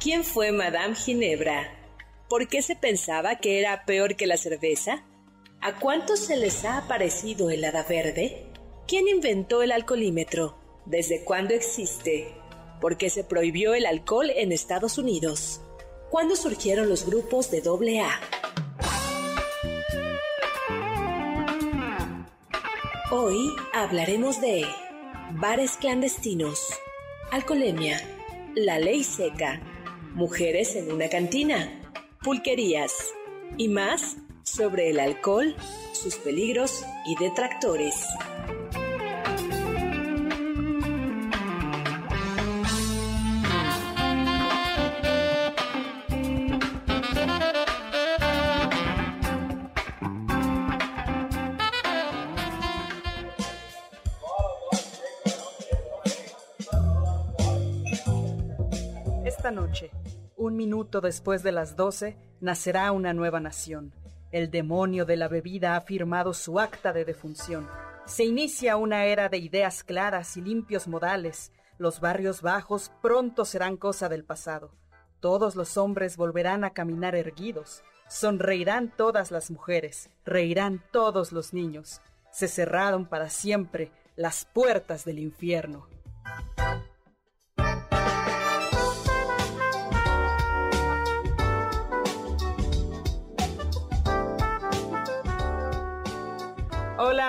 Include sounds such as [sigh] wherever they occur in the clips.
¿Quién fue Madame Ginebra? ¿Por qué se pensaba que era peor que la cerveza? ¿A cuántos se les ha aparecido el hada verde? ¿Quién inventó el alcoholímetro? ¿Desde cuándo existe? ¿Por qué se prohibió el alcohol en Estados Unidos? ¿Cuándo surgieron los grupos de AA? Hoy hablaremos de bares clandestinos, alcoholemia, la ley seca, mujeres en una cantina, pulquerías y más sobre el alcohol, sus peligros y detractores. Esta noche, un minuto después de las doce, nacerá una nueva nación el demonio de la bebida ha firmado su acta de defunción. Se inicia una era de ideas claras y limpios modales. Los barrios bajos pronto serán cosa del pasado. Todos los hombres volverán a caminar erguidos. Sonreirán todas las mujeres, reirán todos los niños. Se cerraron para siempre las puertas del infierno.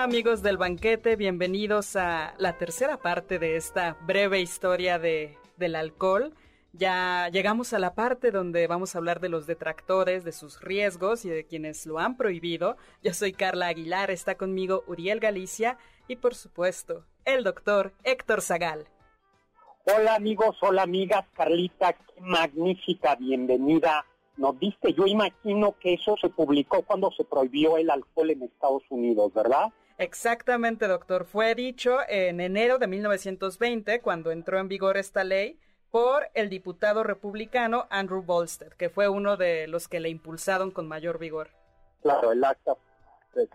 Amigos del banquete, bienvenidos a la tercera parte de esta breve historia de, del alcohol. Ya llegamos a la parte donde vamos a hablar de los detractores, de sus riesgos y de quienes lo han prohibido. Yo soy Carla Aguilar, está conmigo Uriel Galicia y por supuesto el doctor Héctor Zagal. Hola amigos, hola amigas, Carlita, qué magnífica bienvenida nos diste. Yo imagino que eso se publicó cuando se prohibió el alcohol en Estados Unidos, ¿verdad? Exactamente, doctor. Fue dicho en enero de 1920, cuando entró en vigor esta ley, por el diputado republicano Andrew Bolstead, que fue uno de los que le impulsaron con mayor vigor. Claro, el acta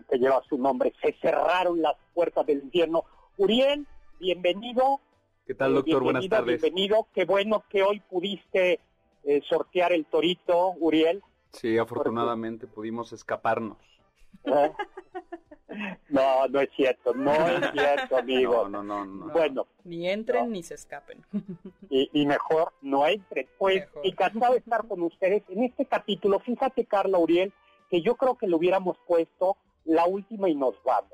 que lleva su nombre. Se cerraron las puertas del infierno. Uriel, bienvenido. ¿Qué tal, doctor? Buenas tardes. Bienvenido. Qué bueno que hoy pudiste eh, sortear el torito, Uriel. Sí, afortunadamente pudimos escaparnos. ¿Eh? No, no es cierto, no es cierto, [laughs] amigo. No, no, no. Bueno. Ni entren ni se escapen. [laughs] Y, mejor no entren. Pues encantado de estar con ustedes en este capítulo. Fíjate, Carla Uriel, que yo creo que le hubiéramos puesto la última y nos vamos.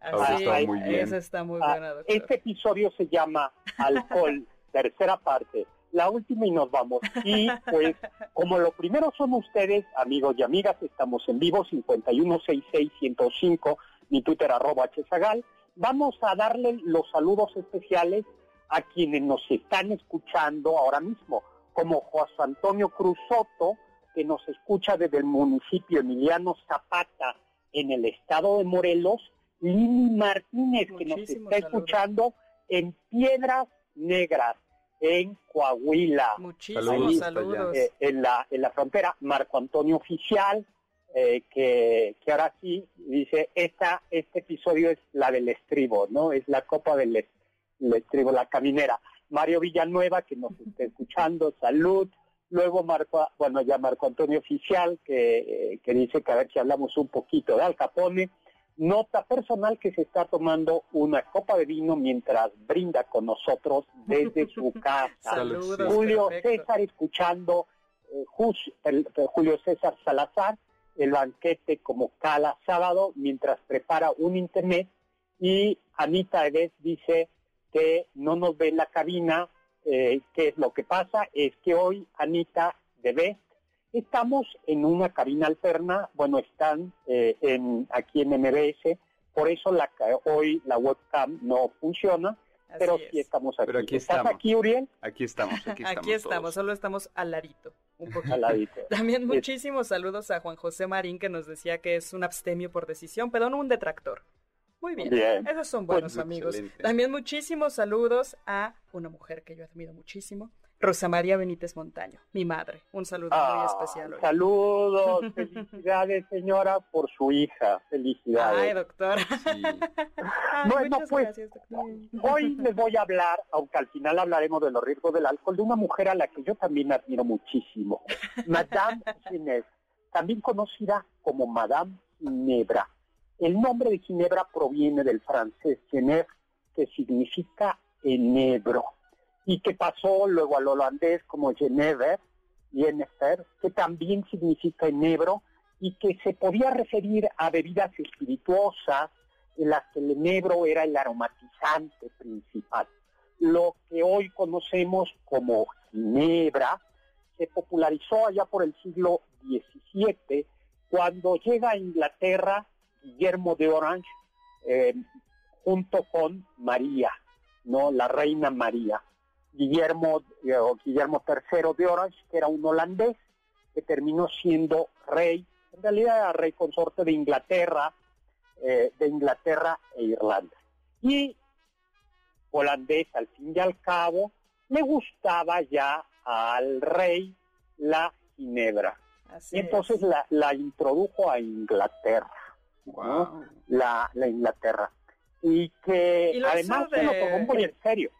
Así, está muy bien. está muy buena, doctor. Este episodio se llama Alcohol, [laughs] tercera parte la última y nos vamos. Y pues, [laughs] como lo primero son ustedes, amigos y amigas, estamos en vivo, 5166105, mi Twitter arroba hzagal. Vamos a darle los saludos especiales a quienes nos están escuchando ahora mismo, como José Antonio Cruz Soto, que nos escucha desde el municipio Emiliano Zapata, en el estado de Morelos, Lili Martínez, que nos está escuchando en Piedras Negras, en Coahuila. Muchísimos saludos. Eh, en, la, en la frontera, Marco Antonio Oficial, eh, que, que ahora sí dice, esta, este episodio es la del estribo, ¿no? Es la copa del estribo, la caminera. Mario Villanueva, que nos está escuchando, salud. Luego Marco, bueno, ya Marco Antonio Oficial, que, que dice que a ver si hablamos un poquito de Al Capone. Nota personal que se está tomando una copa de vino mientras brinda con nosotros desde su [laughs] casa. Julio César escuchando eh, Julio César Salazar, el banquete como cada sábado mientras prepara un internet y Anita Edes dice que no nos ve en la cabina. Eh, ¿Qué es lo que pasa? Es que hoy Anita de Estamos en una cabina alterna, bueno, están eh, en, aquí en MBS, por eso la, hoy la webcam no funciona, pero sí estamos aquí. Pero aquí ¿Estás estamos. aquí, Uriel? Aquí estamos, aquí [laughs] estamos. Aquí estamos, todos. solo estamos al ladito. Un poquito. Al ladito. [laughs] También Es- muchísimos saludos a Juan José Marín que nos decía que es un abstemio por decisión, pero no un detractor. Muy bien. Bien. Esos son Pues, buenos amigos. excelente. También muchísimos saludos a una mujer que yo admiro muchísimo, Rosa María Benítez Montaño, mi madre. Un saludo muy Ah, especial hoy. saludos, [laughs] felicidades, señora, por su hija. Felicidades. Ay, doctor. Sí. [laughs] Ay, Bueno, pues, gracias, doctor. Hoy les voy a hablar, aunque al final hablaremos de los riesgos del alcohol, de una mujer a la que yo también admiro muchísimo, Madame Ginebra, también conocida como Madame Ginebra. El nombre de Ginebra proviene del francés Genève, que significa enebro, y que pasó luego al holandés como Genever, Jennifer, que también significa enebro, y que se podía referir a bebidas espirituosas, en las que el enebro era el aromatizante principal. Lo que hoy conocemos como ginebra se popularizó allá por el siglo XVII cuando llega a Inglaterra Guillermo de Orange eh, junto con María, no la reina María. Guillermo eh, o Guillermo III de Orange, que era un holandés que terminó siendo rey, en realidad era rey consorte de Inglaterra, eh, de Inglaterra e Irlanda. Y holandés, al fin y al cabo, le gustaba ya al rey la ginebra. Así Y entonces es. la, la introdujo a Inglaterra, Wow. la, la Inglaterra. Y que Y además se lo tomó muy en serio.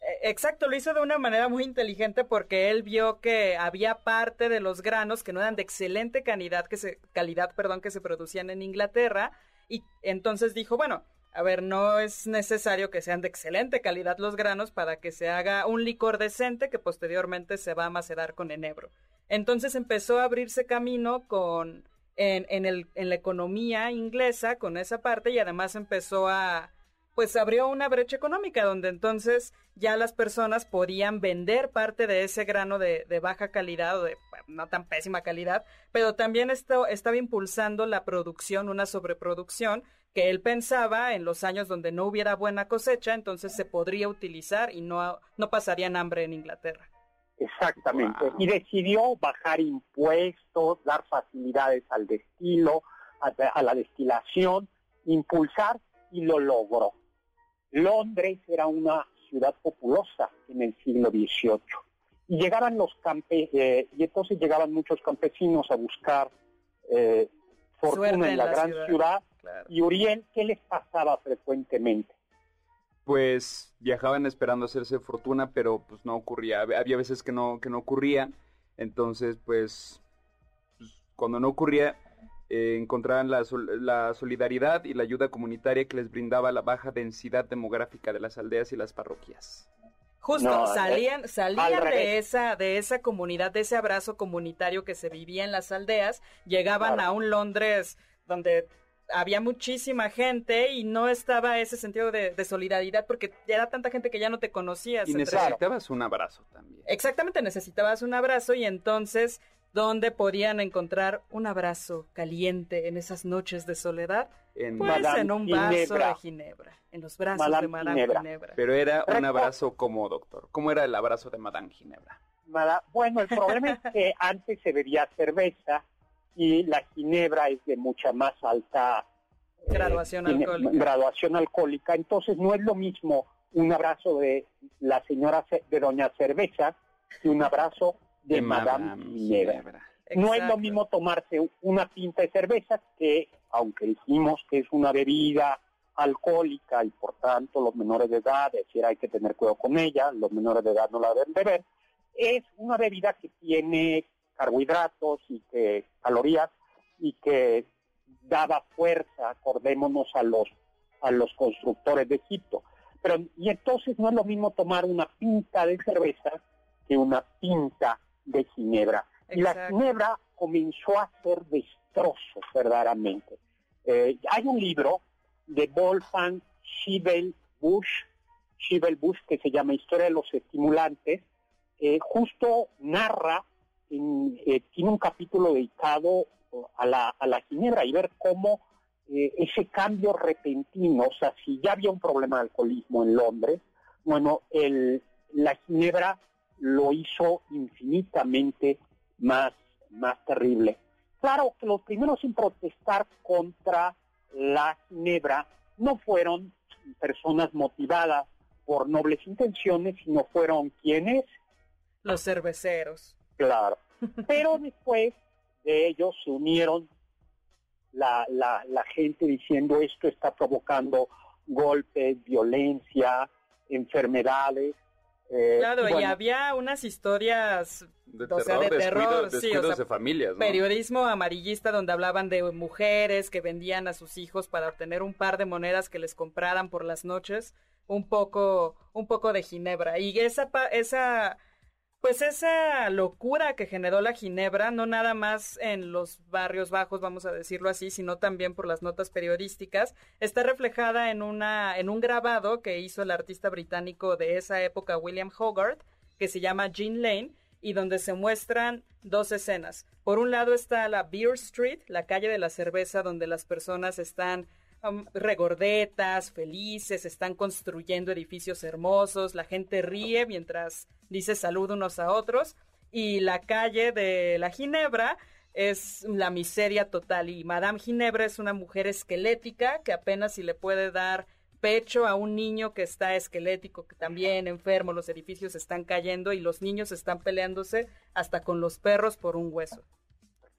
Eh, Exacto, lo hizo de una manera muy inteligente porque él vio que había parte de los granos que no eran de excelente calidad que se, calidad, perdón, que se producían en Inglaterra y entonces dijo, bueno, a ver, no es necesario que sean de excelente calidad los granos para que se haga un licor decente que posteriormente se va a macerar con enebro. Entonces empezó a abrirse camino con en, en, el, en la economía inglesa con esa parte y además empezó a pues abrió una brecha económica donde entonces ya las personas podían vender parte de ese grano de, de baja calidad o de bueno, no tan pésima calidad, pero también esto estaba impulsando la producción, una sobreproducción que él pensaba en los años donde no hubiera buena cosecha, entonces se podría utilizar y no, no pasarían hambre en Inglaterra. Exactamente. Wow. Y decidió bajar impuestos, dar facilidades al destilo, a, a la destilación, impulsar y lo logró. Londres era una ciudad populosa en el siglo XVIII y llegaban los campe eh, y entonces llegaban muchos campesinos a buscar eh, fortuna Suerte en en la, la gran ciudad. ciudad. Claro. Y Uriel, ¿qué les pasaba frecuentemente? Pues viajaban esperando hacerse fortuna, pero pues no ocurría. Hab- Había veces que no, que no ocurría. Entonces, pues, pues, cuando no ocurría, eh, encontraban la, sol- la solidaridad y la ayuda comunitaria que les brindaba la baja densidad demográfica de las aldeas y las parroquias. Justo, No, salían, al salían de esa, de esa comunidad, de ese abrazo comunitario que se vivía en las aldeas, llegaban Claro. a un Londres donde había muchísima gente y no estaba ese sentido de, de solidaridad porque era tanta gente que ya no te conocías. Y entre- necesitabas un abrazo también. Exactamente, necesitabas un abrazo y entonces, ¿dónde podían encontrar un abrazo caliente en esas noches de soledad? En- Pues Madame en un vaso Ginebra. de ginebra, en los brazos Madame de Madame Ginebra. Ginebra. Pero era un abrazo como doctor. ¿Cómo era el abrazo de Madame Ginebra? Bueno, el problema es que [laughs] antes se bebía cerveza y la ginebra es de mucha más alta eh, Graduación alcohólica. graduación alcohólica. Entonces no es lo mismo un abrazo de la señora de Doña Cerveza que un abrazo de, Madame, Ginebra. No es lo mismo tomarse una pinta de cerveza que, aunque dijimos que es una bebida alcohólica y por tanto los menores de edad, es decir, hay que tener cuidado con ella, los menores de edad no la deben beber, es una bebida que tiene carbohidratos y que calorías y que daba fuerza, acordémonos a los a los constructores de Egipto. Pero y entonces no es lo mismo tomar una pinta de cerveza que una pinta de ginebra. Y la ginebra comenzó a hacer destrozos verdaderamente. Eh, hay un libro de Wolfgang Schiebel Busch, Schiebel Busch que se llama Historia de los estimulantes, eh, justo narra, en- eh, tiene un capítulo dedicado a la, a la ginebra y ver cómo eh, ese cambio repentino, o sea, si ya había un problema de alcoholismo en Londres, Bueno, el, la ginebra lo hizo infinitamente más, más terrible. Claro que los primeros en protestar contra la ginebra no fueron personas motivadas por nobles intenciones, sino fueron quienes? Los cerveceros. Claro. [laughs] Pero después de ellos se unieron la, la, la gente diciendo esto está provocando golpes, violencia, enfermedades. Eh, claro, y, había unas historias de terror, sea, de terror, sí, o sea, de familias, ¿no? periodismo amarillista donde hablaban de mujeres que vendían a sus hijos para obtener un par de monedas que les compraran por las noches, un poco, un poco de ginebra. Y esa, esa pues esa locura que generó la Ginebra, no nada más en los barrios bajos, vamos a decirlo así, sino también por las notas periodísticas, está reflejada en, una, en un grabado que hizo el artista británico de esa época, William Hogarth, que se llama Jean Lane, y donde se muestran dos escenas. Por un lado está la Beer Street, la calle de la cerveza, donde las personas están regordetas, felices, están construyendo edificios hermosos, la gente ríe mientras dice salud unos a otros y la calle de la Ginebra es la miseria total y Madame Ginebra es una mujer esquelética que apenas si le puede dar pecho a un niño que está esquelético, que también enfermo, los edificios están cayendo y los niños están peleándose hasta con los perros por un hueso.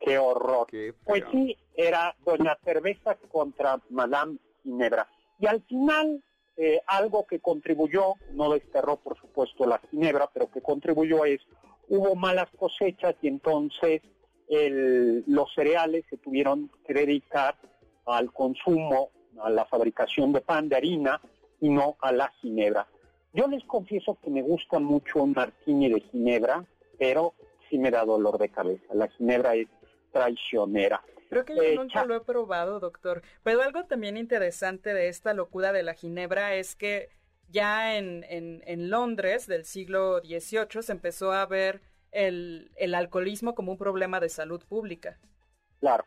Qué horror. pues sí, era Doña Cerveza contra Madame Ginebra. Y al final, eh, algo que contribuyó, no desterró por supuesto la Ginebra, pero que contribuyó es, hubo malas cosechas y entonces los cereales se tuvieron que dedicar al consumo, a la fabricación de pan, de harina, y no a la Ginebra. Yo les confieso que me gusta mucho un martini de Ginebra, pero sí me da dolor de cabeza. La Ginebra es traicionera. Creo que yo nunca lo he probado, doctor. Pero algo también interesante de esta locura de la ginebra es que ya en, en, Londres del siglo XVIII se empezó a ver el, el alcoholismo como un problema de salud pública. Claro,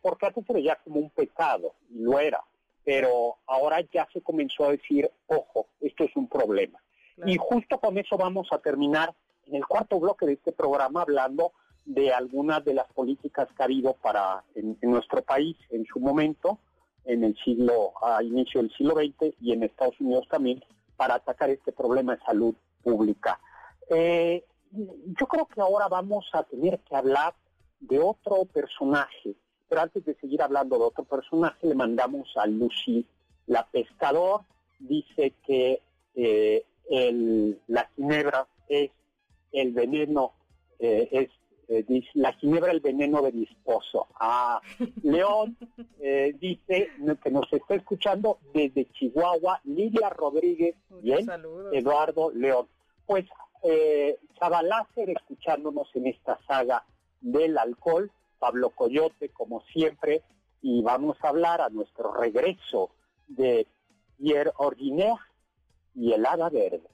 porque antes se veía como un pecado, y lo era, pero ahora ya se comenzó a decir, ojo, esto es un problema. Y justo con eso vamos a terminar en el cuarto bloque de este programa hablando de algunas de las políticas que ha habido para en, nuestro país en su momento, en el siglo, a inicio del siglo XX y en Estados Unidos también, para atacar este problema de salud pública. Eh, yo creo que ahora vamos a tener que hablar de otro personaje, pero antes de seguir hablando de otro personaje, le mandamos a Lucy, la pescador, dice que eh, el, la ginebra es el veneno, eh, es eh, dice, la ginebra el veneno de mi esposo. Ah, [laughs] León eh, dice que nos está escuchando desde Chihuahua, Lidia Rodríguez, bien, Eduardo León. Pues eh, escuchándonos en esta saga del alcohol, Pablo Coyote como siempre, y vamos a hablar a nuestro regreso de Pierre Ordinaire y el Hada Verde.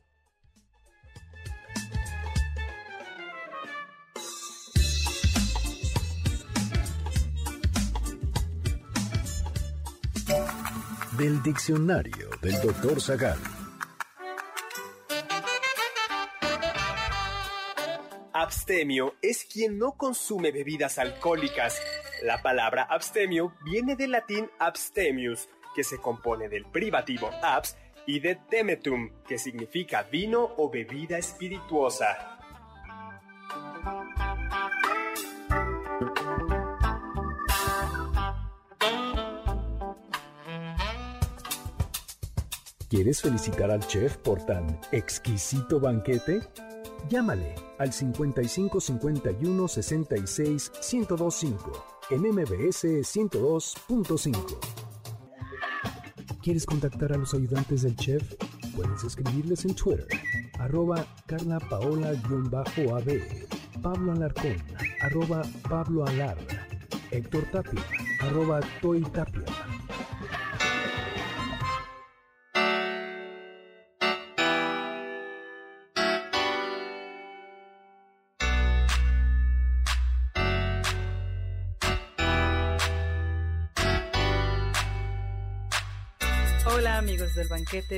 Del diccionario del doctor Zagal. Abstemio es quien no consume bebidas alcohólicas. La palabra abstemio viene del latín abstemius, que se compone del privativo abs y de temetum, que significa vino o bebida espirituosa. ¿Quieres felicitar al chef por tan exquisito banquete? Llámale al 55 51 66 1025 en MBS 102.5. ¿Quieres contactar a los ayudantes del chef? Puedes escribirles en Twitter, arroba Carla Paola-AB, Pablo Alarcón, arroba Pablo Alar, Héctor Tapia, arroba Toy.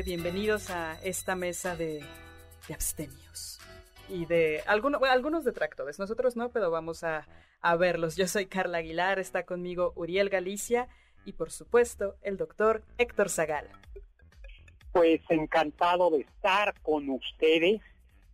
Bienvenidos a esta mesa de, abstemios y de algunos, algunos detractores, nosotros no, pero vamos a verlos. Yo soy Carla Aguilar, está conmigo Uriel Galicia y por supuesto el doctor Héctor Zagal. Pues encantado de estar con ustedes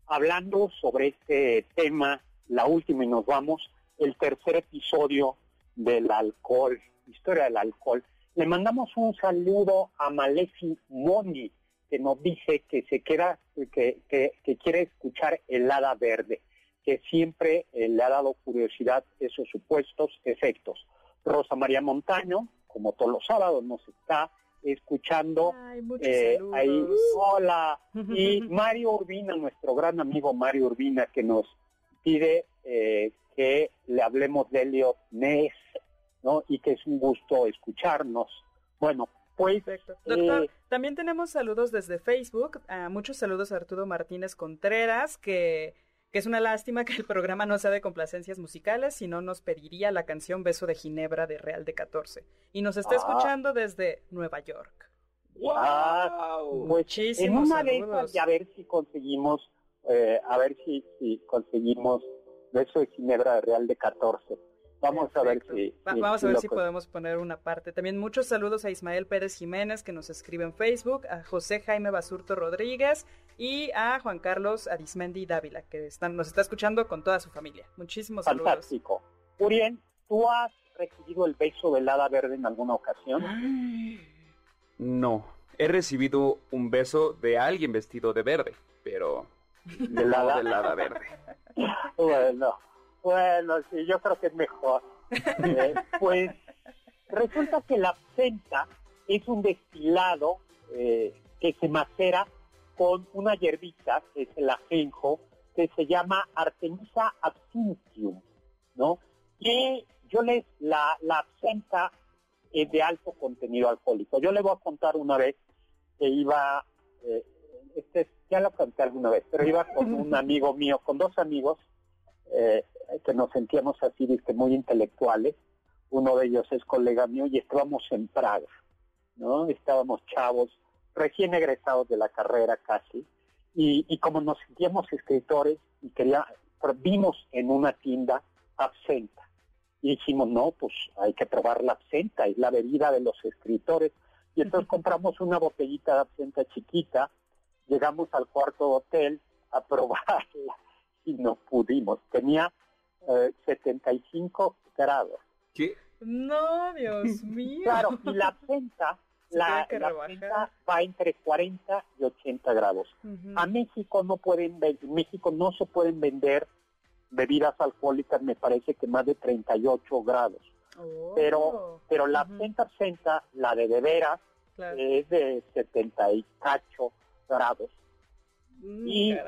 hablando sobre este tema, la última y nos vamos, el tercer episodio del alcohol, historia del alcohol. Le mandamos un saludo a Malefi Moni, que nos dice que se queda, que, que, quiere escuchar el hada verde, que siempre eh, le ha dado curiosidad esos supuestos efectos. Rosa María Montaño, como todos los sábados, nos está escuchando. eh, ahí, hola. [laughs] Y Mario Urbina, nuestro gran amigo Mario Urbina, que nos pide eh, que le hablemos de Elliot Ness, ¿no? Y que es un gusto escucharnos. Bueno, pues... Doctor, eh, también tenemos saludos desde Facebook. Ah, muchos saludos a Arturo Martínez Contreras, que que es una lástima que el programa no sea de complacencias musicales, si no nos pediría la canción Beso de Ginebra de Real de 14. Y nos está ah. escuchando desde Nueva York. ¡Wow! Ah, Muchísimos en una saludos. y a ver si conseguimos, eh, a ver si, si conseguimos Beso de Ginebra de Real de 14. Vamos a ver si, vamos a ver si podemos poner una parte. También muchos saludos a Ismael Pérez Jiménez que nos escribe en Facebook, a José Jaime Basurto Rodríguez y a Juan Carlos Arismendi Dávila que están, nos está escuchando con toda su familia. Muchísimos saludos. Fantástico. Uriel, ¿tú has recibido el beso del hada verde en alguna ocasión? No, he recibido un beso de alguien vestido de verde, pero del hada verde. [laughs] bueno, bueno, sí, yo creo que es mejor. [laughs] Eh, pues resulta que la absenta es un destilado eh, que se macera con una hierbita, que es el ajenjo, que se llama Artemisa absinthium, ¿no? Y yo les, la, la absenta es de alto contenido alcohólico. Yo le voy a contar una vez que iba, eh, este, ya lo conté alguna vez, pero iba con [laughs] un amigo mío, con dos amigos, eh, que nos sentíamos así, que muy intelectuales. Uno de ellos es colega mío y estábamos en Praga, ¿no? Estábamos chavos, recién egresados de la carrera casi, y, como nos sentíamos escritores y quería, vimos en una tienda absenta. Y dijimos, no, pues hay que probar la absenta, es la bebida de los escritores. Y entonces compramos una botellita de absenta chiquita, llegamos al cuarto hotel a probarla [laughs] y no pudimos. Tenía 75 eh, grados. ¿Qué? No, Dios [laughs] mío. Claro, y la absenta, la, absenta va entre 40 y 80 grados. A México no pueden en México no se pueden vender bebidas alcohólicas, me parece que más de 38 grados. Pero pero la absenta absenta, la de de veras, es de 78 grados. Mm, y,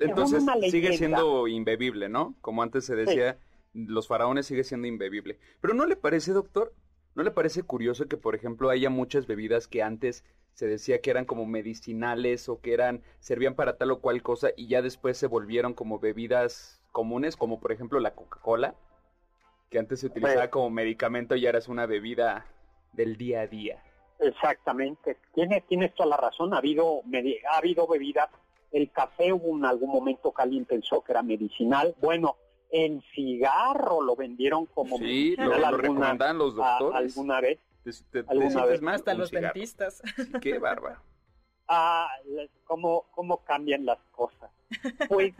entonces sigue siendo imbebible, ¿no? Como antes se decía, los faraones sigue siendo imbebible. Pero ¿no le parece, doctor? ¿No le parece curioso que, por ejemplo, haya muchas bebidas que antes se decía que eran como medicinales o que eran servían para tal o cual cosa y ya después se volvieron como bebidas comunes, como por ejemplo la Coca-Cola, que antes se utilizaba como medicamento y ahora es una bebida del día a día. Exactamente, tienes, tienes toda la razón, ha habido, ha habido bebidas el café hubo en algún momento que alguien pensó que era medicinal. Bueno, el cigarro lo vendieron como sí, medicinal. lo, alguna, los doctores. alguna vez. ¿Alguna vez? Más hasta los dentistas. Qué bárbaro. [laughs] Ah, cómo, cómo cambian las cosas. Pues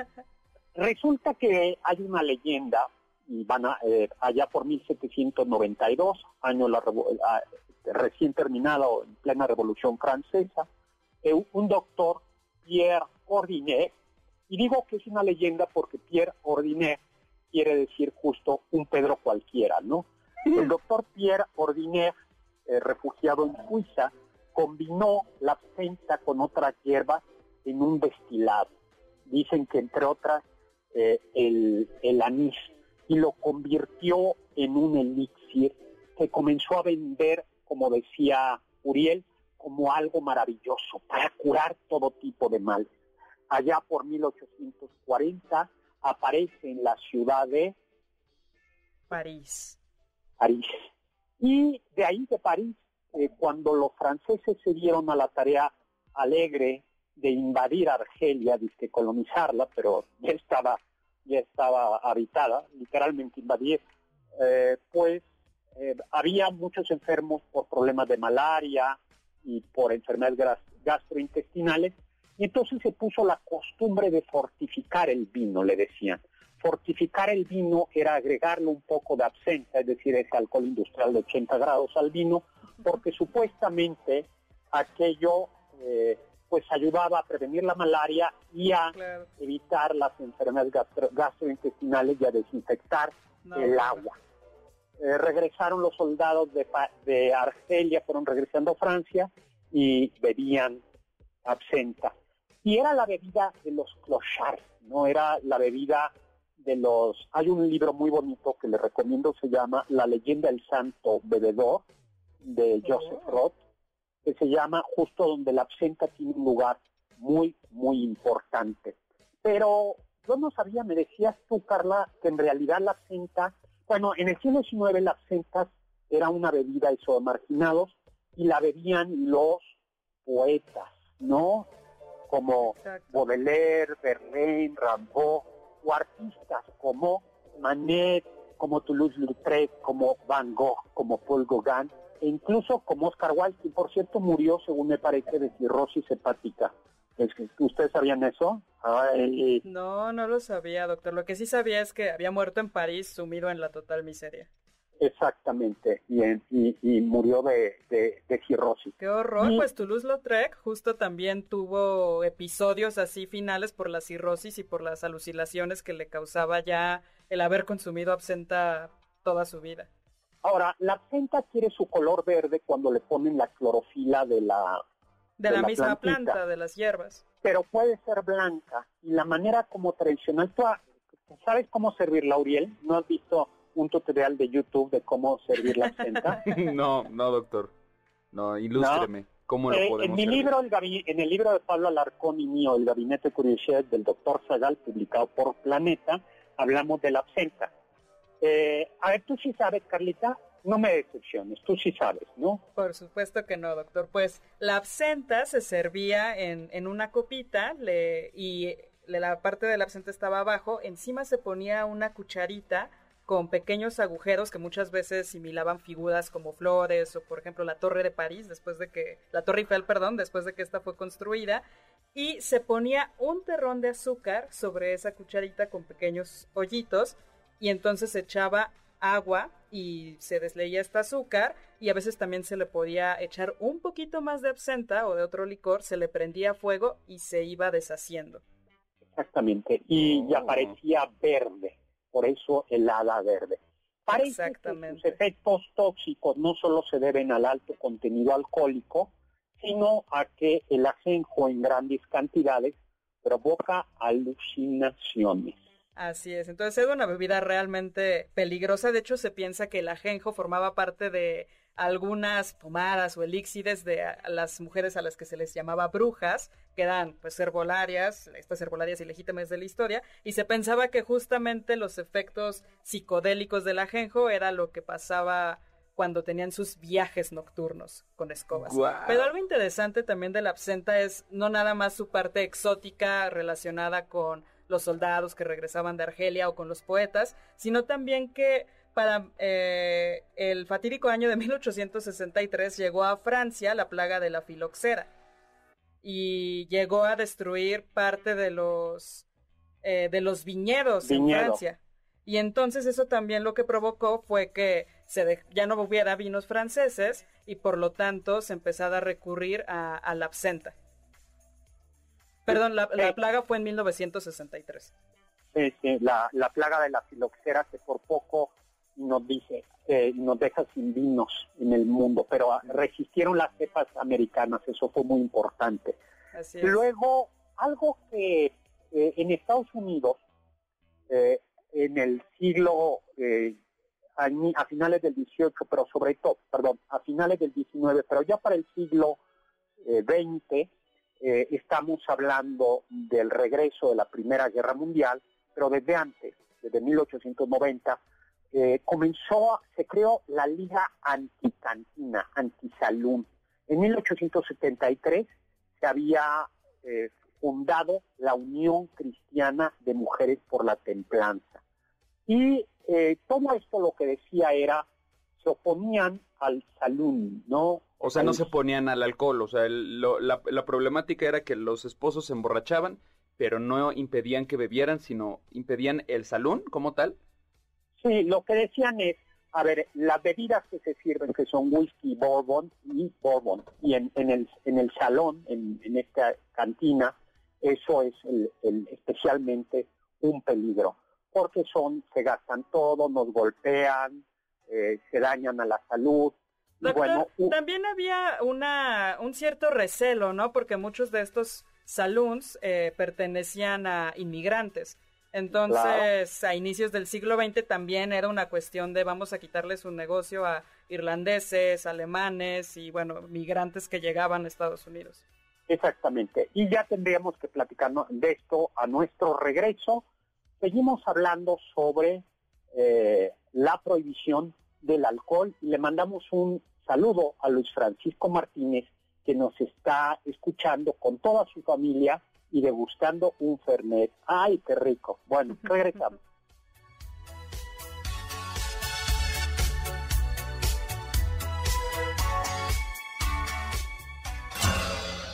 resulta que hay una leyenda, y van a, eh, allá por 1792, año la, ah, recién terminado en plena Revolución Francesa, eh, un doctor, Pierre Ordinet, y digo que es una leyenda porque Pierre Ordinet quiere decir justo un Pedro cualquiera, ¿no? El doctor Pierre Ordinet, eh, refugiado en Suiza, combinó la absenta con otras hierbas en un destilado. Dicen que entre otras eh, el, el anís y lo convirtió en un elixir que comenzó a vender, como decía Uriel, como algo maravilloso para curar todo tipo de males allá por 1840, aparece en la ciudad de París. París. Y de ahí de París eh, cuando los franceses se dieron a la tarea alegre de invadir Argelia, de colonizarla, pero ya estaba, ya estaba habitada, literalmente invadir, eh, pues eh, había muchos enfermos por problemas de malaria y por enfermedades gastrointestinales, y entonces se puso la costumbre de fortificar el vino, le decían. Fortificar el vino era agregarle un poco de absenta, es decir, ese alcohol industrial de 80 grados al vino, porque supuestamente aquello eh, pues ayudaba a prevenir la malaria y a evitar las enfermedades gastrointestinales y a desinfectar el agua. Eh, regresaron los soldados de, Argelia, fueron regresando a Francia y bebían absenta. Y era la bebida de los clochards, no era la bebida de los... Hay un libro muy bonito que le recomiendo, se llama La leyenda del santo bebedor, de Joseph. Roth, que se llama justo donde la absenta tiene un lugar muy, muy importante. Pero yo no sabía, me decías tú, Carla, que en realidad la absenta, bueno, en el siglo XIX la absenta era una bebida eso de marginados y la bebían los poetas, ¿no? Como Baudelaire, Verlaine, Rimbaud, o artistas como Manet, como Toulouse-Lautrec, como Van Gogh, como Paul Gauguin, e incluso como Oscar Wilde, que por cierto murió, según me parece, de cirrosis hepática. ¿Ustedes sabían eso? No, no lo sabía, doctor. Lo que sí sabía es que había muerto en París sumido en la total miseria. Exactamente, y, y, murió de, de, cirrosis. Qué horror, pues Toulouse-Lautrec justo también tuvo episodios así finales por la cirrosis y por las alucinaciones que le causaba ya el haber consumido absenta toda su vida. Ahora, la absenta quiere su color verde cuando le ponen la clorofila de la... De, la, misma planta, de las hierbas. Pero puede ser blanca. Y la manera como tradicional, ¿tú sabes cómo servir Lauriel? ¿No has visto un tutorial de YouTube de cómo servir la absenta? [laughs] no, no, doctor. No, ilústreme. ¿Cómo lo eh, podemos en mi libro, el en el libro de Pablo Alarcón y mío, El Gabinete de Curiosidades del doctor Zagal, publicado por Planeta, hablamos de la absenta. Eh, a ver, tú sí sabes, Carlita, no me decepciones, tú sí sabes, ¿no? Por supuesto que no, doctor. Pues la absenta se servía en, en una copita y la parte de la absenta estaba abajo, encima se ponía una cucharita con pequeños agujeros que muchas veces similaban figuras como flores o por ejemplo la Torre de París después de que la Torre Eiffel, perdón, después de que esta fue construida y se ponía un terrón de azúcar sobre esa cucharita con pequeños hoyitos y entonces se echaba agua y se desleía este azúcar y a veces también se le podía echar un poquito más de absenta o de otro licor, se le prendía fuego y se iba deshaciendo. Exactamente, y ya parecía verde, por eso el hada verde. Parece Exactamente. que sus efectos tóxicos no solo se deben al alto contenido alcohólico, sino a que el ajenjo en grandes cantidades provoca alucinaciones. Así es, entonces es una bebida realmente peligrosa. De hecho, se piensa que el ajenjo formaba parte de algunas pomadas o elixires de las mujeres a las que se les llamaba brujas, que eran pues herbolarias, estas herbolarias ilegítimas de la historia, y se pensaba que justamente los efectos psicodélicos del ajenjo era lo que pasaba cuando tenían sus viajes nocturnos con escobas. Pero algo interesante también de la absenta es no nada más su parte exótica relacionada con los soldados que regresaban de Argelia o con los poetas, sino también que para eh, el fatídico año de 1863 llegó a Francia la plaga de la filoxera y llegó a destruir parte de los eh, de los viñedos en Francia. Y entonces eso también lo que provocó fue que se ya no hubiera vinos franceses y por lo tanto se empezara a recurrir a la absenta. Perdón, la, plaga fue en 1963. Sí, sí, la, plaga de la filoxera que por poco nos dice, nos deja sin vinos en el mundo, pero resistieron las cepas americanas, eso fue muy importante. Luego, algo que eh, en Estados Unidos, eh, en el siglo, eh, a, finales del 18, pero sobre todo, perdón, a finales del 19, pero ya para el siglo XX, eh, estamos hablando del regreso de la Primera Guerra Mundial, pero desde antes, desde 1890, eh, comenzó, se creó la Liga Anticantina, Antisalún. En 1873 se había eh, fundado la Unión Cristiana de Mujeres por la Templanza. Y todo esto lo que decía era, se oponían al salún, ¿no? O sea, no se oponían al alcohol, o sea, la, la problemática era que los esposos se emborrachaban, pero no impedían que bebieran, sino impedían el salón como tal. Sí, lo que decían es, a ver, las bebidas que se sirven, que son whisky, bourbon y bourbon, y en, en, el, en el salón, en, en esta cantina, eso es el, especialmente un peligro, porque son, se gastan todo, nos golpean, eh, se dañan a la salud. Bueno, también había una, un cierto recelo, ¿no? Porque muchos de estos saloons eh, pertenecían a inmigrantes. Entonces, a inicios del siglo XX también era una cuestión de vamos a quitarle su negocio a irlandeses, alemanes y, bueno, migrantes que llegaban a Estados Unidos. Exactamente. Y ya tendríamos que platicar de esto a nuestro regreso. Seguimos hablando sobre eh, la prohibición del alcohol y le mandamos un saludo a Luis Francisco Martínez que nos está escuchando con toda su familia y degustando un Fernet. ¡Ay, qué rico! Bueno, [laughs] regresamos.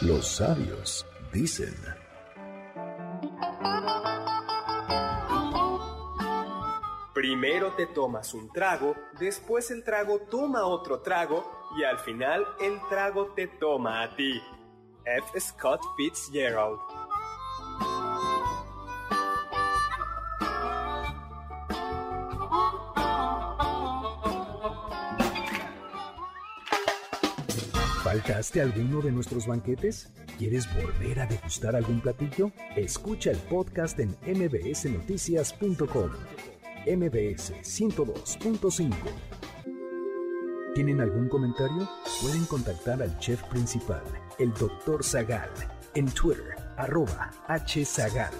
Los sabios dicen. Primero te tomas un trago, después el trago toma otro trago y al final el trago te toma a ti. F. Scott Fitzgerald ¿Faltaste alguno de nuestros banquetes? ¿Quieres volver a degustar algún platillo? Escucha el podcast en mbsnoticias.com. MBS 102.5. ¿Tienen algún comentario? Pueden contactar al chef principal, el Dr. Zagal, en Twitter, arroba hzagal.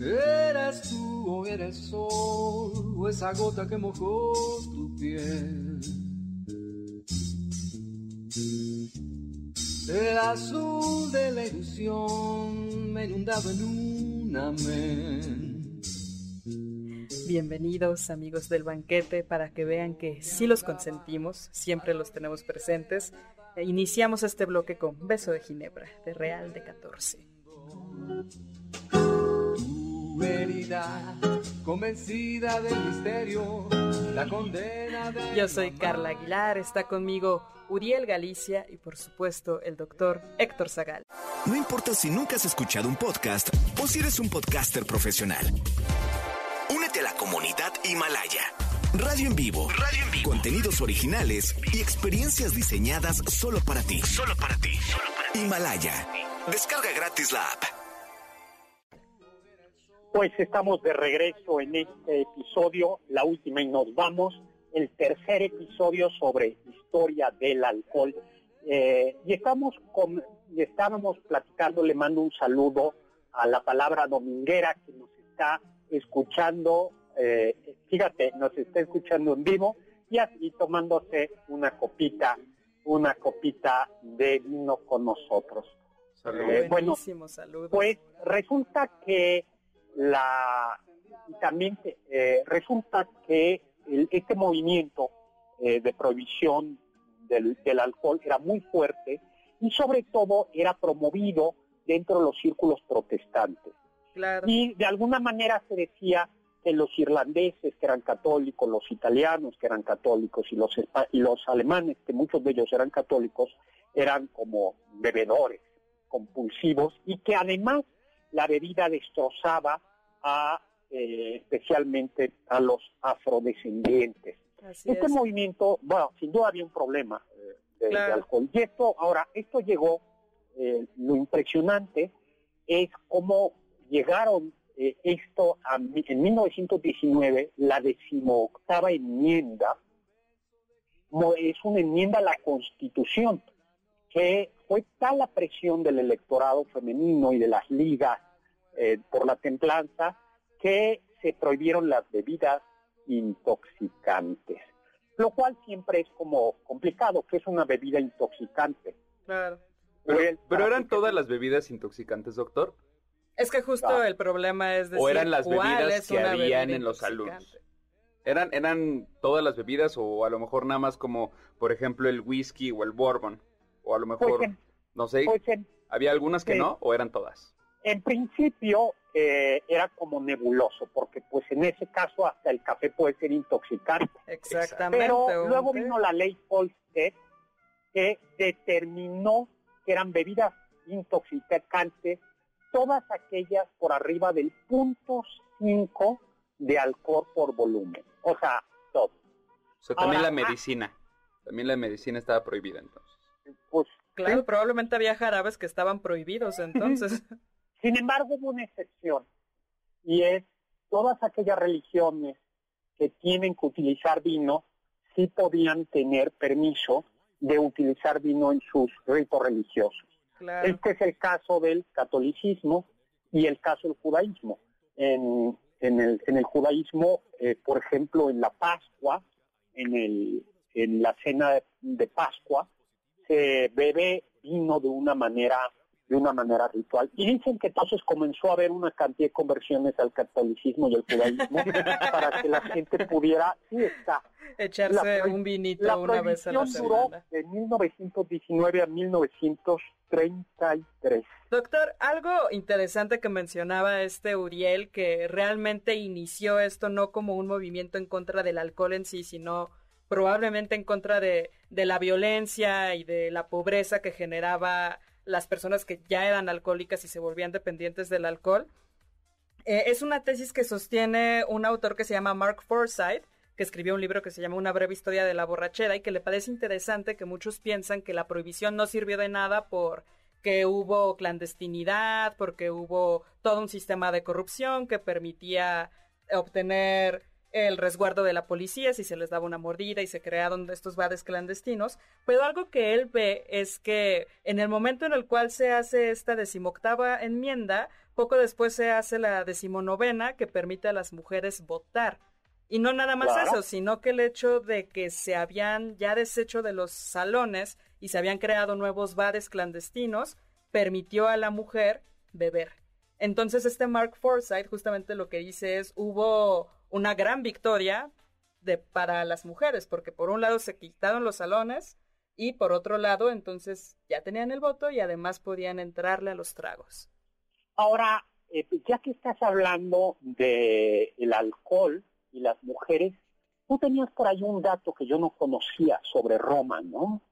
Eres tú o eres sol, o esa gota que mojó tu piel. Azul de la ilusión me inundaba en un amén. Bienvenidos amigos del banquete para que vean que sí los consentimos, siempre los tenemos presentes. E iniciamos este bloque con Beso de Ginebra, de Real de 14 convencida del misterio, la condena de... Yo soy Carla Aguilar, está conmigo Uriel Galicia y por supuesto el doctor Héctor Zagal. No importa si nunca has escuchado un podcast o si eres un podcaster profesional. Únete a la comunidad Himalaya. Radio en vivo. Radio en vivo. Contenidos originales y experiencias diseñadas solo para ti. Solo para ti. Himalaya. Descarga gratis la app. Pues estamos de regreso en este episodio, la última y nos vamos, el tercer episodio sobre historia del alcohol. Eh, y estamos con, y estábamos platicando, le mando un saludo a la palabra dominguera que nos está escuchando, eh, fíjate, nos está escuchando en vivo y así tomándose una copita, una copita de vino con nosotros. Eh, bueno, pues resulta que la también eh, resulta que este movimiento eh, de prohibición del, alcohol era muy fuerte y sobre todo era promovido dentro de los círculos protestantes. Y de alguna manera se decía que los irlandeses que eran católicos, los italianos que eran católicos y los, y los alemanes, que muchos de ellos eran católicos, eran como bebedores compulsivos y que además la bebida destrozaba a eh, especialmente a los afrodescendientes. este movimiento, bueno, sin duda había un problema eh, de, alcohol. Y esto, ahora, esto llegó, eh, lo impresionante es cómo llegaron esto a, en 1919, la decimoctava enmienda, es una enmienda a la Constitución que fue tal la presión del electorado femenino y de las ligas eh, por la templanza que se prohibieron las bebidas intoxicantes, lo cual siempre es como complicado, que es una bebida intoxicante. Claro. Pero, eran todas las bebidas intoxicantes, doctor. Es que justo Ah. el problema es decir o eran las cuál bebidas es que habían en los saloons. Eran, eran todas las bebidas o a lo mejor nada más como, por ejemplo, el whisky o el bourbon. O a lo mejor, Pues en- no sé, Pues en, había algunas que sí. no o eran todas. en principio eh, era como nebuloso, porque pues en ese caso hasta el café puede ser intoxicante. Exactamente. Pero luego vino la ley Olmsted que determinó que eran bebidas intoxicantes todas aquellas por arriba del punto 5 de alcohol por volumen. O sea, todo. O sea, también Ahora, la ah. medicina. También la medicina estaba prohibida entonces. Pues, Claro, sí. probablemente había jarabes que estaban prohibidos entonces. Sin embargo, hubo una excepción y es todas aquellas religiones que tienen que utilizar vino sí podían tener permiso de utilizar vino en sus ritos religiosos. claro. Este es el caso del catolicismo y el caso del judaísmo. En, en el, en el judaísmo, eh, por ejemplo, en la Pascua, en, el, en la cena de, de Pascua, se bebe vino de una manera de una manera ritual. Y dicen que entonces comenzó a haber una cantidad de conversiones al catolicismo y al judaísmo [laughs] para que la gente pudiera, sí está, Echarse la un vinito la una vez a la prohibición duró semana. de 1919 a 1933. Doctor, algo interesante que mencionaba este Uriel, que realmente inició esto no como un movimiento en contra del alcohol en sí, sino probablemente en contra de, la violencia y de la pobreza que generaba las personas que ya eran alcohólicas y se volvían dependientes del alcohol. Eh, es una tesis que sostiene un autor que se llama Mark Forsyth, que escribió un libro que se llama Una breve historia de la borrachera y que le parece interesante que muchos piensan que la prohibición no sirvió de nada por que hubo clandestinidad, porque hubo todo un sistema de corrupción que permitía obtener el resguardo de la policía si se les daba una mordida y se crearon estos bares clandestinos, pero algo que él ve es que en el momento en el cual se hace esta decimoctava enmienda, poco después se hace la decimonovena que permite a las mujeres votar. Y no nada más Claro. eso, sino que el hecho de que se habían ya deshecho de los salones y se habían creado nuevos bares clandestinos, permitió a la mujer beber. Entonces este Mark Forsyth justamente lo que dice es hubo una gran victoria de, para las mujeres, porque por un lado se quitaron los salones y por otro lado entonces ya tenían el voto y además podían entrarle a los tragos. Ahora, eh, ya que estás hablando de el alcohol y las mujeres, tú tenías por ahí un dato que yo no conocía sobre Roma, ¿no?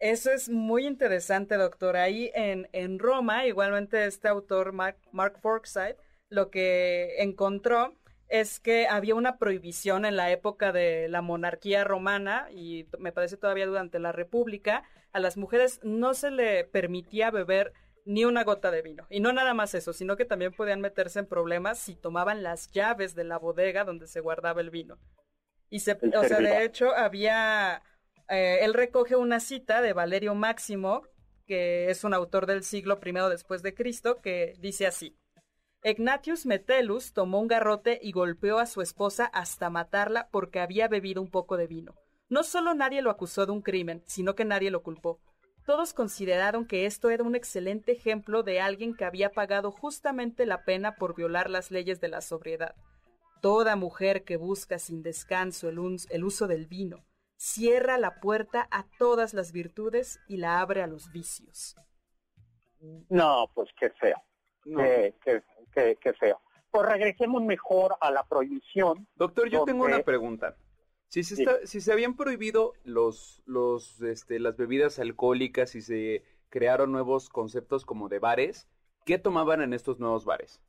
Eso es muy interesante, doctor. Ahí en, en Roma, igualmente este autor, Mark, Mark Forsyth, lo que encontró es que había una prohibición en la época de la monarquía romana y me parece todavía durante la República, a las mujeres no se le permitía beber ni una gota de vino. Y no nada más eso, sino que también podían meterse en problemas si tomaban las llaves de la bodega donde se guardaba el vino. Y se, o sea, de hecho, había, eh, él recoge una cita de Valerio Máximo, que es un autor del siglo I después de Cristo, que dice así. Ignatius Metellus tomó un garrote y golpeó a su esposa hasta matarla porque había bebido un poco de vino. No solo nadie lo acusó de un crimen, sino que nadie lo culpó. Todos consideraron que esto era un excelente ejemplo de alguien que había pagado justamente la pena por violar las leyes de la sobriedad. Toda mujer que busca sin descanso el, el uso del vino cierra la puerta a todas las virtudes y la abre a los vicios. No, pues qué feo, No. qué- qué feo. Pues regresemos mejor a la prohibición. Doctor, yo tengo una pregunta. Si se, Sí. está- si se habían prohibido los, los, este, las bebidas alcohólicas y se crearon nuevos conceptos como de bares, ¿qué tomaban en estos nuevos bares?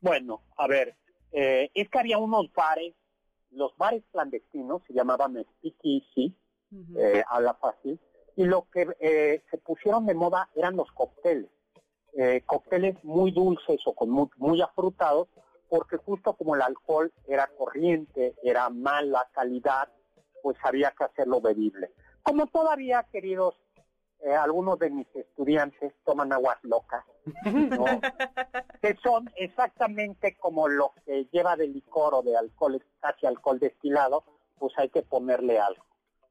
Bueno, a ver, eh, es que había unos bares, los bares clandestinos se llamaban speakeasy, eh, a la fácil, y lo que eh, se pusieron de moda eran los cócteles, eh, cócteles muy dulces o con muy, muy afrutados, porque justo como el alcohol era corriente, era mala calidad, pues había que hacerlo bebible. Como todavía, queridos eh, algunos de mis estudiantes toman aguas locas, ¿no? [laughs] que son exactamente como lo que lleva de licor o de alcohol, casi alcohol destilado, pues hay que ponerle algo.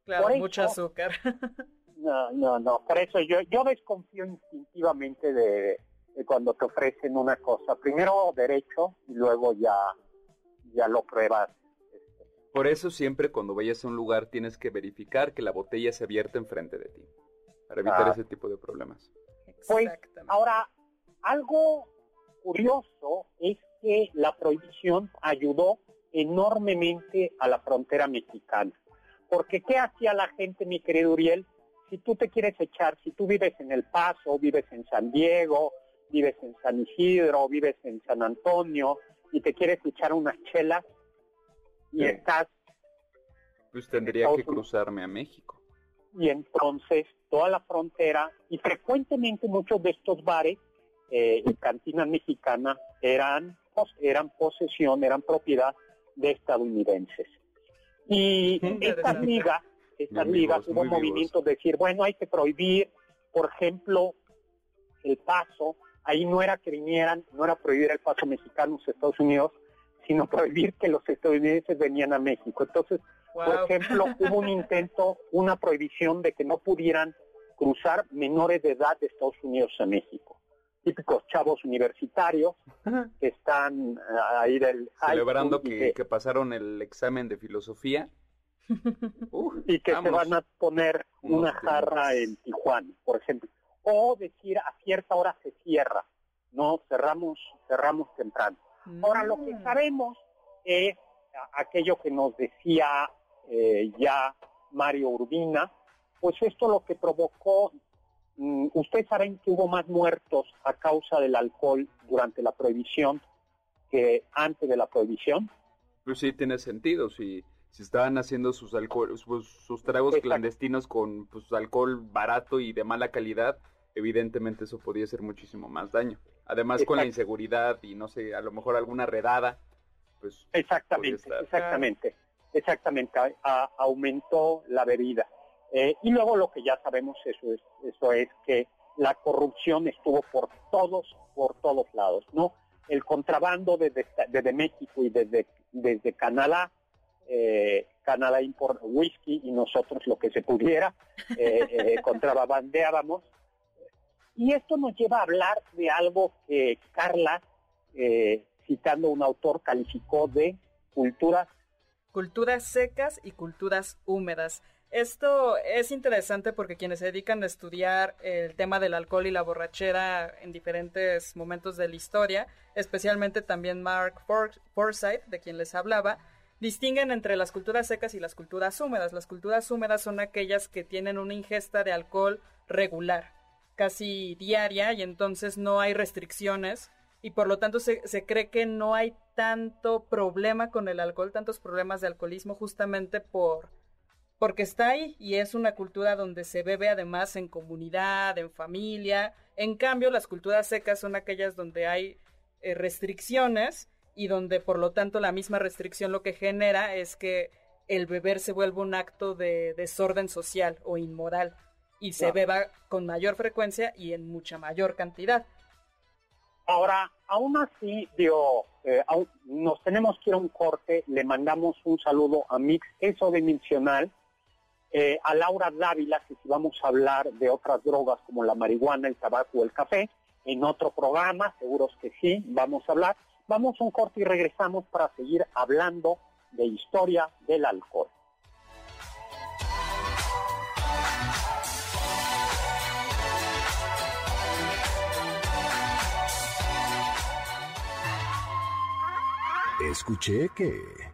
Claro, mucho azúcar. [laughs] no, no, no, por eso yo, yo desconfío instintivamente de, de cuando te ofrecen una cosa. Primero derecho y luego ya, ya lo pruebas por eso siempre cuando vayas a un lugar tienes que verificar que la botella se abierta enfrente de ti, para evitar ah. ese tipo de problemas. Pues ahora, algo curioso es que la prohibición ayudó enormemente a la frontera mexicana. Porque ¿qué hacía la gente, mi querido Uriel? Si tú te quieres echar, si tú vives en El Paso, vives en San Diego, vives en San Isidro, vives en San Antonio y te quieres echar unas chelas, y estás... Pues tendría que cruzarme a México. Y entonces toda la frontera, y frecuentemente muchos de estos bares eh, y cantinas mexicanas eran, eran posesión, eran propiedad de estadounidenses. Y estas ligas, estas ligas hubo movimientos de decir, bueno, hay que prohibir, por ejemplo, el paso, ahí no era que vinieran, no era prohibir el paso mexicano a los Estados Unidos, sino [laughs] prohibir que los estadounidenses venían a México. Entonces, por ejemplo, hubo un intento, una prohibición de que no pudieran cruzar menores de edad de Estados Unidos a México. Típicos chavos universitarios que están eh, ahí del... Celebrando que, que, pasaron el examen de filosofía. Y que se van a poner una jarra en Tijuana, por ejemplo. O decir a cierta hora se cierra, no cerramos, cerramos temprano. Ahora, lo que mm. sabemos es aquello que nos decía eh, ya Mario Urbina, pues esto lo que provocó, mm, ustedes saben que hubo más muertos a causa del alcohol durante la prohibición que antes de la prohibición. Pues sí, tiene sentido, si, si estaban haciendo sus, alcohol, sus, tragos clandestinos con pues, alcohol barato y de mala calidad, evidentemente eso podía hacer muchísimo más daño. Además con la inseguridad y no sé, a lo mejor alguna redada, pues... Exactamente, exactamente, exactamente, aumentó la bebida. Eh, y luego lo que ya sabemos eso es, eso es que la corrupción estuvo por todos, por todos lados, ¿no? El contrabando desde, desde México y desde, desde Canadá, eh, Canadá importa whisky y nosotros lo que se pudiera, eh, eh [laughs] contrabandeábamos y esto nos lleva a hablar de algo que Carla, eh, citando un autor, calificó de culturas. Culturas secas y culturas húmedas. Esto es interesante porque quienes se dedican a estudiar el tema del alcohol y la borrachera en diferentes momentos de la historia, especialmente también Mark Forsyth, de quien les hablaba, distinguen entre las culturas secas y las culturas húmedas. Las culturas húmedas son aquellas que tienen una ingesta de alcohol regular casi diaria y entonces no hay restricciones y por lo tanto se, cree que no hay tanto problema con el alcohol, tantos problemas de alcoholismo justamente por porque está ahí y es una cultura donde se bebe además en comunidad, en familia. En cambio, las culturas secas son aquellas donde hay eh, restricciones y donde por lo tanto la misma restricción lo que genera es que el beber se vuelve un acto de desorden social o inmoral y se beba con mayor frecuencia y en mucha mayor cantidad. Ahora, aún así, digo, eh, nos tenemos que ir a un corte, le mandamos un saludo a Mix Eso Dimensional, eh, a Laura Dávila, que si vamos a hablar de otras drogas como la marihuana, el tabaco o el café, en otro programa, seguros que sí, vamos a hablar. Vamos a un corte y regresamos para seguir hablando de historia del alcohol. Escuché que...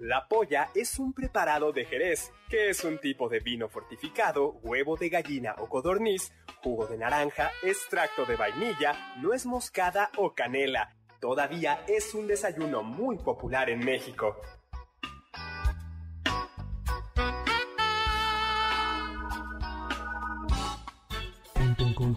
La polla es un preparado de Jerez, que es un tipo de vino fortificado, huevo de gallina o codorniz, jugo de naranja, extracto de vainilla, nuez moscada o canela. Todavía es un desayuno muy popular en México.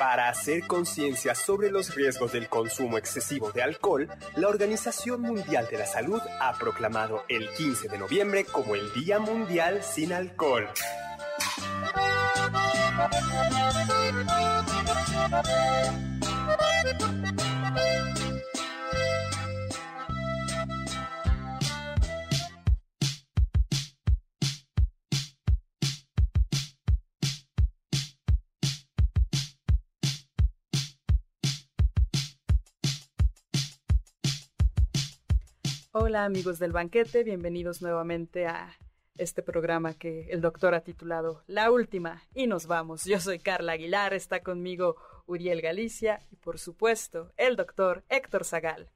Para hacer conciencia sobre los riesgos del consumo excesivo de alcohol, la Organización Mundial de la Salud ha proclamado el 15 de noviembre como el Día Mundial sin Alcohol. Hola amigos del banquete, bienvenidos nuevamente a este programa que el doctor ha titulado La Última y nos vamos. Yo soy Carla Aguilar, está conmigo Uriel Galicia y por supuesto el doctor Héctor Zagal.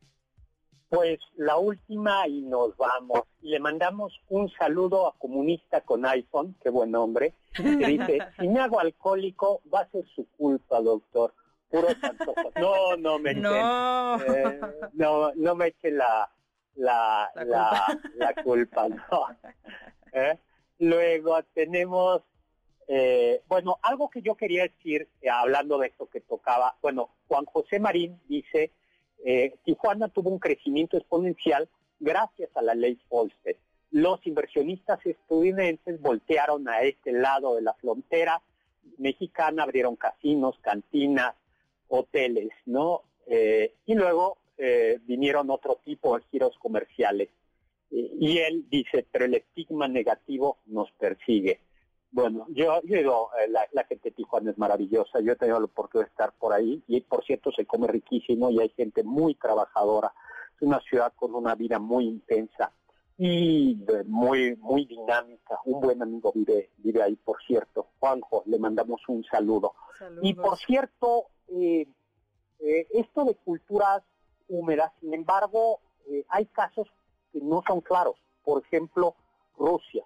Pues la última y nos vamos. Le mandamos un saludo a Comunista con iPhone, qué buen hombre, que dice, [laughs] si me hago alcohólico va a ser su culpa, doctor. Puro [laughs] No, no me echen, No. eh, no, no me eche la, la, La la, la culpa, no. [laughs] ¿Eh? Luego tenemos, eh, bueno, algo que yo quería decir, eh, hablando de esto que tocaba, bueno, Juan José Marín dice, eh, Tijuana tuvo un crecimiento exponencial gracias a la ley Folstead. Los inversionistas estadounidenses voltearon a este lado de la frontera mexicana, abrieron casinos, cantinas, hoteles, ¿no? Eh, y luego eh, vinieron otro tipo de giros comerciales. Y él dice, pero el estigma negativo nos persigue. Bueno, yo, yo digo, eh, la, la gente de Tijuana es maravillosa, yo he tenido la oportunidad de estar por ahí y por cierto se come riquísimo y hay gente muy trabajadora. Es una ciudad con una vida muy intensa y eh, muy muy dinámica. Un buen amigo vive vive ahí, por cierto. Juanjo, le mandamos un saludo. Saludos. Y por cierto, eh, eh, esto de culturas húmedas, sin embargo, eh, hay casos que no son claros. Por ejemplo, Rusia,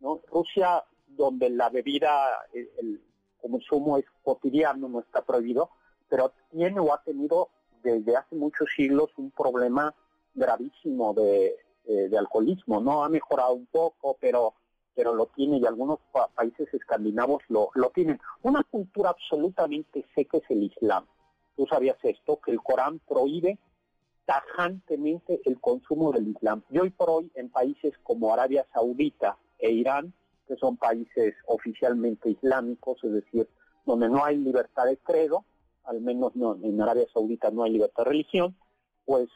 ¿no? Rusia, donde la bebida, el, consumo es cotidiano, no está prohibido, pero tiene o ha tenido desde hace muchos siglos un problema gravísimo de, eh, de alcoholismo. No ha mejorado un poco, pero pero lo tiene y algunos pa- países escandinavos lo, lo tienen. Una cultura absolutamente seca es el Islam. ¿Tú sabías esto? Que el Corán prohíbe tajantemente el consumo del Islam. Y hoy por hoy en países como Arabia Saudita e Irán, que son países oficialmente islámicos, es decir, donde no hay libertad de credo, al menos no, en Arabia Saudita no hay libertad de religión, pues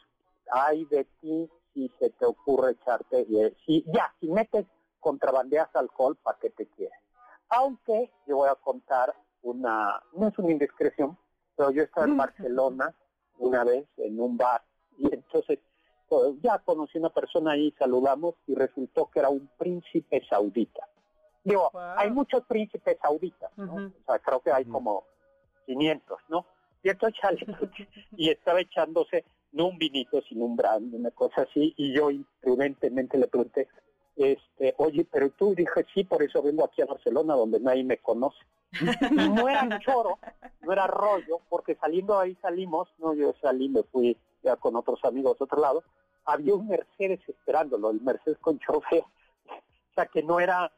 hay de ti si se te ocurre echarte, eh, si ya, si metes contrabandeas alcohol, ¿para qué te quieres? Aunque yo voy a contar una, no es una indiscreción, pero yo estaba en Barcelona una vez en un bar y entonces pues, ya conocí una persona ahí, saludamos y resultó que era un príncipe saudita. Digo, Wow. hay muchos príncipes sauditas, ¿no? O sea, creo que hay como 500, ¿no? Y entonces [laughs] y estaba echándose no un vinito, sino un brandy, una cosa así, y yo imprudentemente le pregunté, este, oye, pero tú dije, sí, por eso vengo aquí a Barcelona, donde nadie me conoce. Y no era choro, no era rollo, porque saliendo ahí salimos, no, yo salí, me fui ya con otros amigos a otro lado, había un Mercedes esperándolo, el Mercedes con chofer, [laughs] o sea que no era,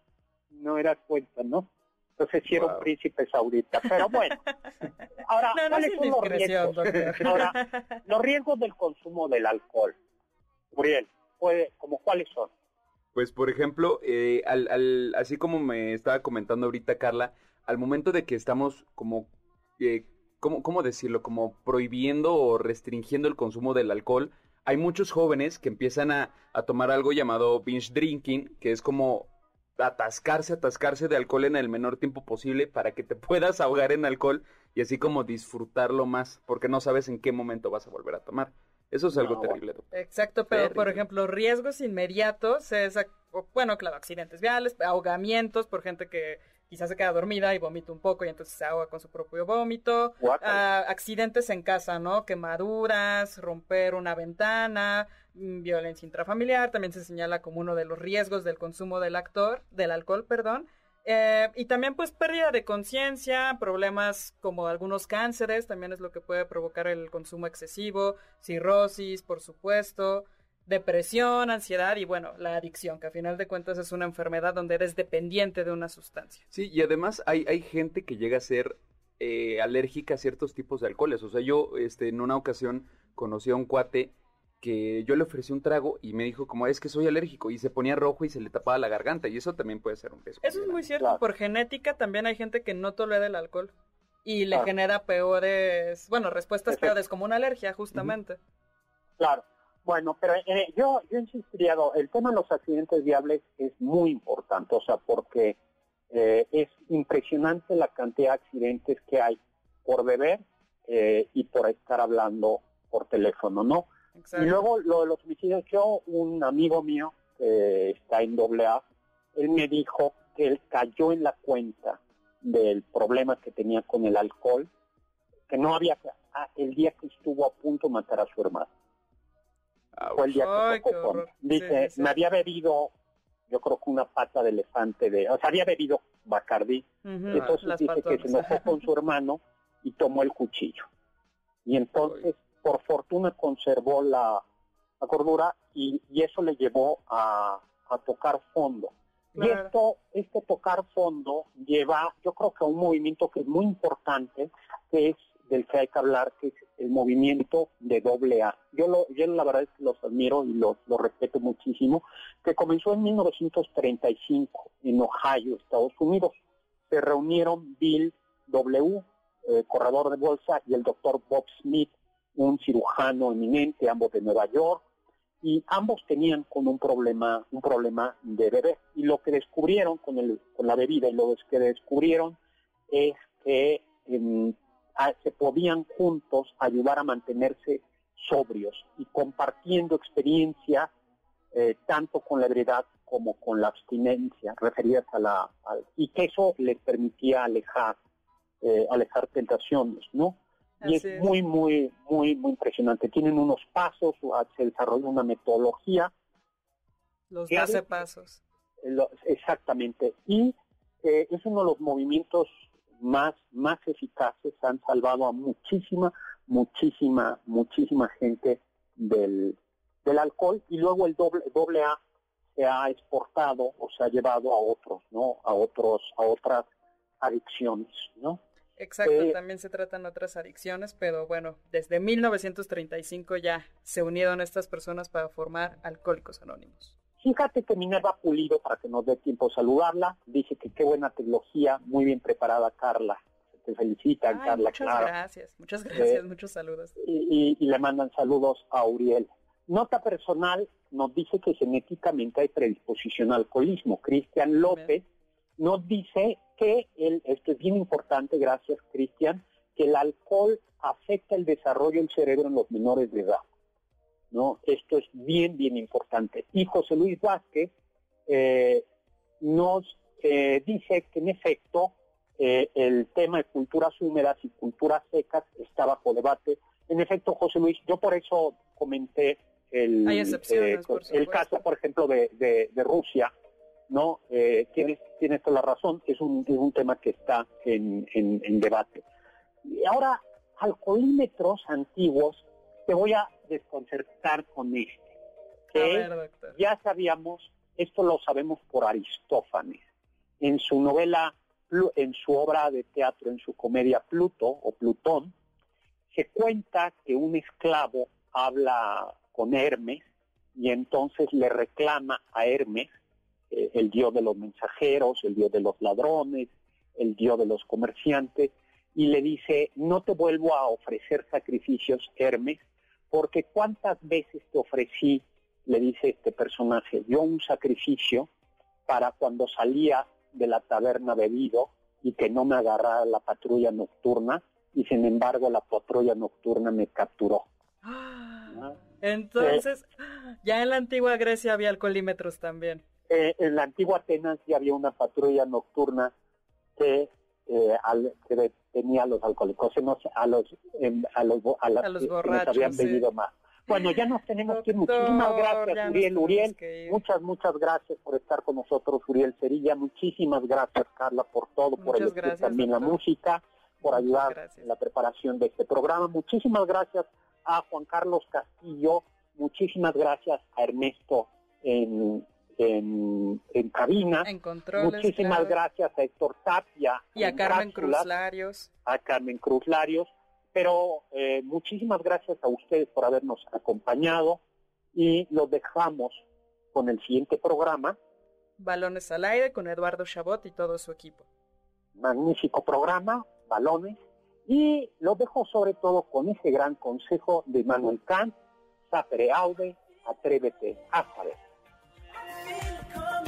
no era cuenta, ¿no? Entonces sí era un Wow. príncipe saudita, pero bueno. [laughs] Ahora, No, no ¿cuáles es son los riesgos? doctor. Ahora, [laughs] los riesgos del consumo del alcohol. Uriel, puede, como cuáles son? Pues, por ejemplo, eh, al, al- así como me estaba comentando ahorita Carla, al momento de que estamos como, eh, ¿cómo, cómo decirlo? Como prohibiendo o restringiendo el consumo del alcohol, hay muchos jóvenes que empiezan a, a tomar algo llamado binge drinking, que es como atascarse, atascarse de alcohol en el menor tiempo posible para que te [laughs] puedas ahogar en alcohol y así como disfrutarlo más, porque no sabes en qué momento vas a volver a tomar. Eso es algo No, terrible. Exacto, pero por ejemplo, riesgos inmediatos es, bueno, claro, accidentes viales, ahogamientos por gente que quizás se queda dormida y vomita un poco y entonces se ahoga con su propio vómito. Ah, accidentes en casa, ¿no? Quemaduras, romper una ventana, mm, violencia intrafamiliar, también se señala como uno de los riesgos del consumo del actor, del alcohol, perdón. Eh, y también pues pérdida de conciencia, problemas como algunos cánceres, también es lo que puede provocar el consumo excesivo, cirrosis, por supuesto, depresión, ansiedad y bueno, la adicción, que a final de cuentas es una enfermedad donde eres dependiente de una sustancia. Sí, y además hay, hay gente que llega a ser eh, alérgica a ciertos tipos de alcoholes. O sea, yo este, en una ocasión conocí a un cuate que yo le ofrecí un trago y me dijo como es que soy alérgico y se ponía rojo y se le tapaba la garganta y eso también puede ser un riesgo. Eso es muy cierto, por genética también hay gente que no tolera el alcohol y le genera peores, bueno, respuestas peores como una alergia justamente. Claro. Bueno, pero eh, yo, yo insistiría, el tema de los accidentes viables es muy importante, o sea, porque eh, es impresionante la cantidad de accidentes que hay por beber eh, y por estar hablando por teléfono, ¿no? Y luego lo de los homicidios, yo, un amigo mío que está en doble A, él me dijo que él cayó en la cuenta del problema que tenía con el alcohol, que no había, ah, el día que estuvo a punto de matar a su hermano. Fue el día que tocó Dice, me había bebido, yo creo que una pata de elefante, de, o sea, había bebido Bacardí. entonces dice que se enojó con su hermano y tomó el cuchillo. Y entonces, por fortuna, conservó la, cordura y, eso le llevó a, tocar fondo. Y esto, este tocar fondo lleva, yo creo que a un movimiento que es muy importante, que es del que hay que hablar, que es el movimiento de doble A. Yo, lo, yo la verdad es que los admiro y los, lo respeto muchísimo, que comenzó en 1935 en Ohio, Estados Unidos. Se reunieron Bill W., eh, corredor de bolsa, y el doctor Bob Smith, un cirujano eminente, ambos de Nueva York, y ambos tenían con un problema, un problema de bebé. Y lo que descubrieron con, el, con la bebida y lo que descubrieron es que se podían juntos ayudar a mantenerse sobrios y compartiendo experiencia eh, tanto con la ebriedad como con la abstinencia referidas a la y que eso les permitía alejar eh, alejar tentaciones no y es, muy muy muy muy impresionante. Tienen unos pasos se desarrolla una metodología los 12 pasos. exactamente y eh, es uno de los movimientos más, más eficaces, han salvado a muchísima, muchísima, muchísima gente del, del alcohol y luego el doble, doble A se ha exportado o se ha llevado a otros, ¿no? A otros, a otras adicciones, ¿no? Exacto, eh, también se tratan otras adicciones, pero bueno, desde 1935 ya se unieron estas personas para formar Alcohólicos Anónimos. Fíjate que Minerva Pulido, para que nos dé tiempo saludarla, saludarla, dice que qué buena tecnología, muy bien preparada Carla. Te felicitan, Carla. Muchas gracias, muchas gracias, eh, muchos saludos. Y, le mandan saludos a Uriel. Nota personal nos dice que genéticamente hay predisposición al alcoholismo. Cristian López nos dice que, el, esto es bien importante, gracias Cristian, que el alcohol afecta el desarrollo del cerebro en los menores de edad. ¿No? Esto es bien, bien importante. Y José Luis Vázquez eh, nos eh, dice que en efecto eh, el tema de culturas húmedas y culturas secas está bajo debate. En efecto, José Luis, yo por eso comenté el, el caso, por ejemplo, de, Rusia, ¿no? tienes, tienes toda la razón, es un, es un tema que está en, en, en debate. Y ahora, alcoholímetros antiguos te voy a desconcertar con este. Que ya sabíamos, esto lo sabemos por Aristófanes. En su novela, en su obra de teatro, en su comedia Pluto o Plutón, se cuenta que un esclavo habla con Hermes y entonces le reclama a Hermes, eh, el dios de los mensajeros, el dios de los ladrones, el dios de los comerciantes, y le dice, no te vuelvo a ofrecer sacrificios, Hermes, porque cuántas veces te ofrecí, le dice este personaje, yo un sacrificio para cuando salía de la taberna bebido y que no me agarrara la patrulla nocturna y sin embargo la patrulla nocturna me capturó. Ah, entonces, ya en la antigua Grecia había alcoholímetros también. Eh, en la antigua Atenas ya había una patrulla nocturna que eh, al, que tenía a los alcohólicos, a los, a los, a los, borrachos, habían más. Bueno, ya nos tenemos que ir. Muchísimas gracias, Uriel. Uriel, muchas, muchas gracias por estar con nosotros, Uriel Cerilla. Muchísimas gracias, Carla, por todo, por el también la música, por ayudar en la preparación de este programa. Muchísimas gracias a Juan Carlos Castillo. Muchísimas gracias a Ernesto en, en, cabina. Muchísimas gracias a Héctor Tapia. Y a Carmen Cruz Larios. A Carmen Cruz Larios. Pero eh, muchísimas gracias a ustedes por habernos acompañado y los dejamos con el siguiente programa. Balones al aire con Eduardo Chabot y todo su equipo. Magnífico programa, balones. Y los dejo sobre todo con ese gran consejo de Manuel Kant, sapere aude, atrévete a saber.